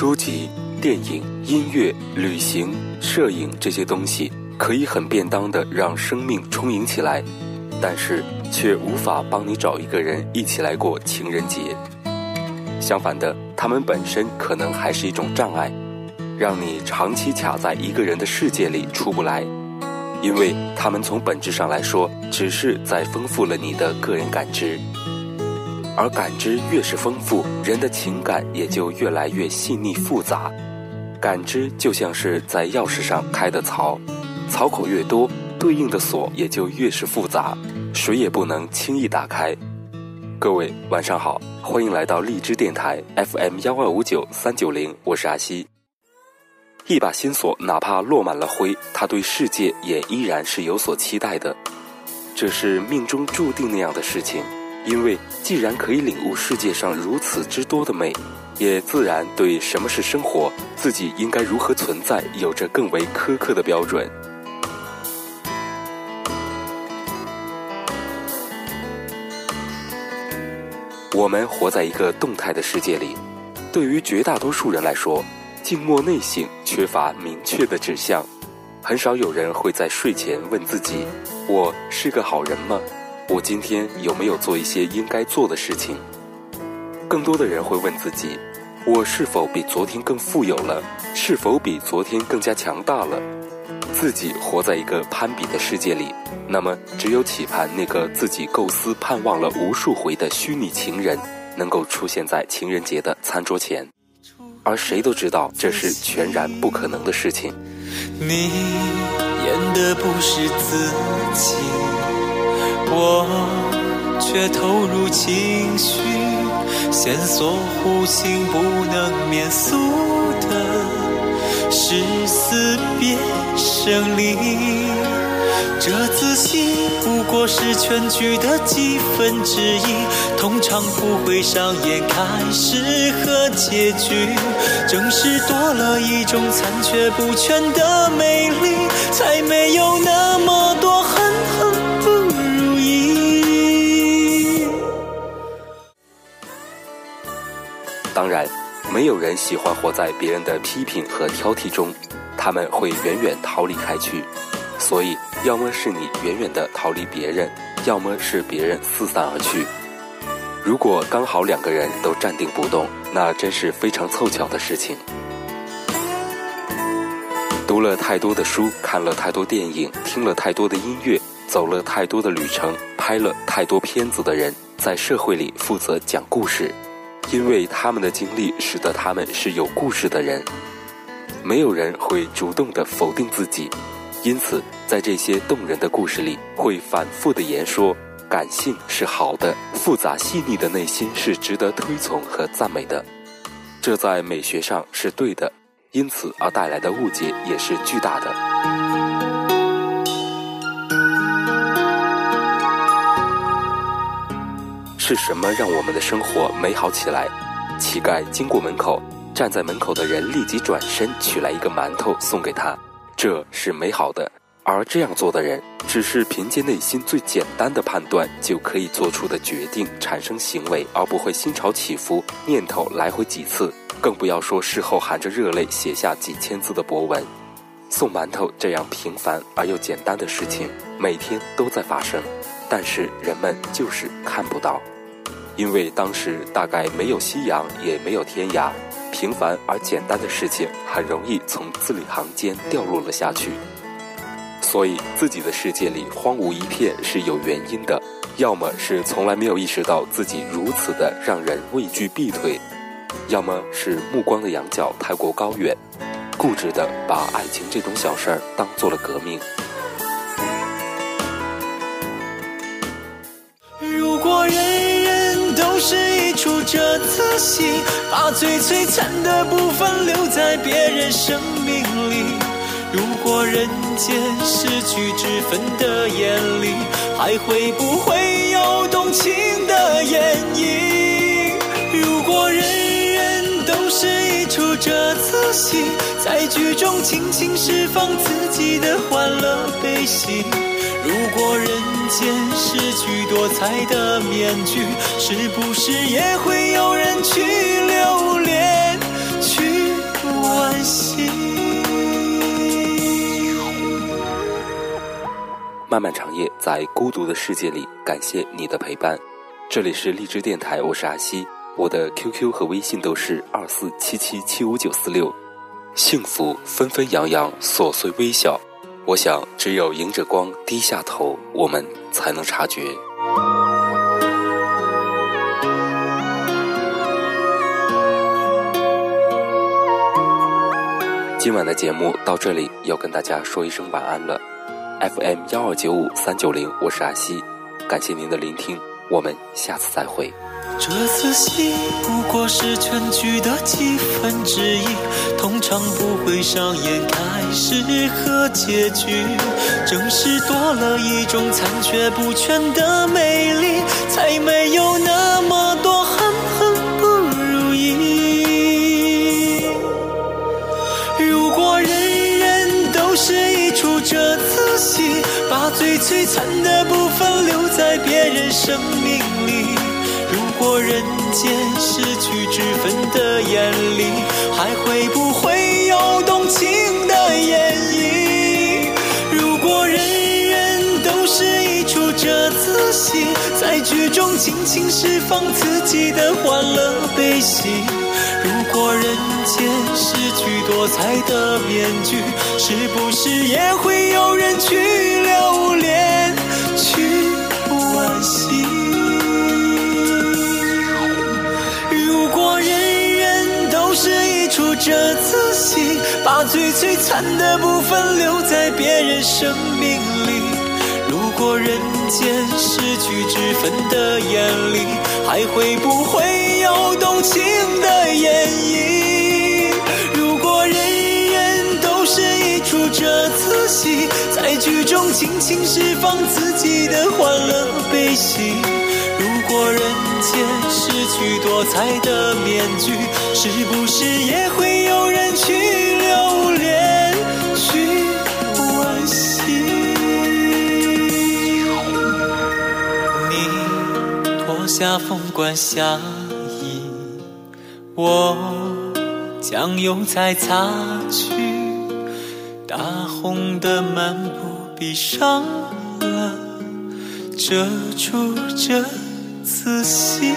书籍、电影、音乐、旅行、摄影这些东西可以很便当的让生命充盈起来，但是却无法帮你找一个人一起来过情人节。相反的，他们本身可能还是一种障碍，让你长期卡在一个人的世界里出不来，因为他们从本质上来说，只是在丰富了你的个人感知。而感知越是丰富，人的情感也就越来越细腻复杂。感知就像是在钥匙上开的槽，槽口越多，对应的锁也就越是复杂，谁也不能轻易打开。各位晚上好，欢迎来到荔枝电台 FM 幺二五九三九零，我是阿西。一把新锁，哪怕落满了灰，他对世界也依然是有所期待的。这是命中注定那样的事情。因为既然可以领悟世界上如此之多的美，也自然对什么是生活，自己应该如何存在，有着更为苛刻的标准。我们活在一个动态的世界里，对于绝大多数人来说，静默内省，缺乏明确的指向，很少有人会在睡前问自己：“我是个好人吗？”我今天有没有做一些应该做的事情？更多的人会问自己：我是否比昨天更富有了？是否比昨天更加强大了？自己活在一个攀比的世界里，那么只有期盼那个自己构思、盼望了无数回的虚拟情人，能够出现在情人节的餐桌前。而谁都知道这是全然不可能的事情。你演的不是自己。我却投入情绪，线索弧形不能免俗的是死别生离。这自信不过是全剧的几分之一，通常不会上演开始和结局。正是多了一种残缺不全的美丽，才没有那么多恨。当然，没有人喜欢活在别人的批评和挑剔中，他们会远远逃离开去。所以，要么是你远远的逃离别人，要么是别人四散而去。如果刚好两个人都站定不动，那真是非常凑巧的事情。读了太多的书，看了太多电影，听了太多的音乐，走了太多的旅程，拍了太多片子的人，在社会里负责讲故事。因为他们的经历，使得他们是有故事的人。没有人会主动的否定自己，因此在这些动人的故事里，会反复的言说：感性是好的，复杂细腻的内心是值得推崇和赞美的。这在美学上是对的，因此而带来的误解也是巨大的。是什么让我们的生活美好起来？乞丐经过门口，站在门口的人立即转身取来一个馒头送给他，这是美好的。而这样做的人，只是凭借内心最简单的判断就可以做出的决定产生行为，而不会心潮起伏，念头来回几次，更不要说事后含着热泪写下几千字的博文。送馒头这样平凡而又简单的事情，每天都在发生，但是人们就是看不到。因为当时大概没有夕阳，也没有天涯，平凡而简单的事情很容易从字里行间掉落了下去。所以自己的世界里荒芜一片是有原因的，要么是从来没有意识到自己如此的让人畏惧避退，要么是目光的仰角太过高远，固执的把爱情这种小事儿当做了革命。一出这次戏，把最璀璨的部分留在别人生命里。如果人间失去之分的眼里，还会不会有动情的演绎？如果人人都是一出这次戏，在剧中尽情释放自己的欢乐悲喜。如果人间失去多彩的面具，是不是也会有人去留恋、去惋惜？漫漫长夜，在孤独的世界里，感谢你的陪伴。这里是荔枝电台，我是阿西，我的 QQ 和微信都是二四七七七五九四六。幸福纷纷扬扬，琐碎微笑，我想只有迎着光低下头，我们才能察觉。今晚的节目到这里，要跟大家说一声晚安了。FM 幺二九五三九零，我是阿西，感谢您的聆听，我们下次再会。这次戏不过是全剧的几分之一，通常不会上演开始和结局。正是多了一种残缺不全的美丽，才没有那么多恨恨不如意。如果人人都是一出这次戏。把最璀璨的部分留在别人生命里里。如果人间失去脂粉的眼里，还会不会有动情的演绎？如果人人都是一出折子戏，在剧中尽情释放自己的欢乐悲喜。如果人间失去多彩的面具，是不是也会有人去留恋、去惋惜？这次戏，把最璀璨的部分留在别人生命里。如果人间失去脂粉的眼里，还会不会有动情的演绎？如果人人都是一出这次戏，在剧中尽情释放自己的欢乐悲喜。过人间失去多彩的面具，是不是也会有人去留恋、去惋惜？你脱下凤冠霞衣，我将油彩擦去，大红的漫步闭上了遮住这此心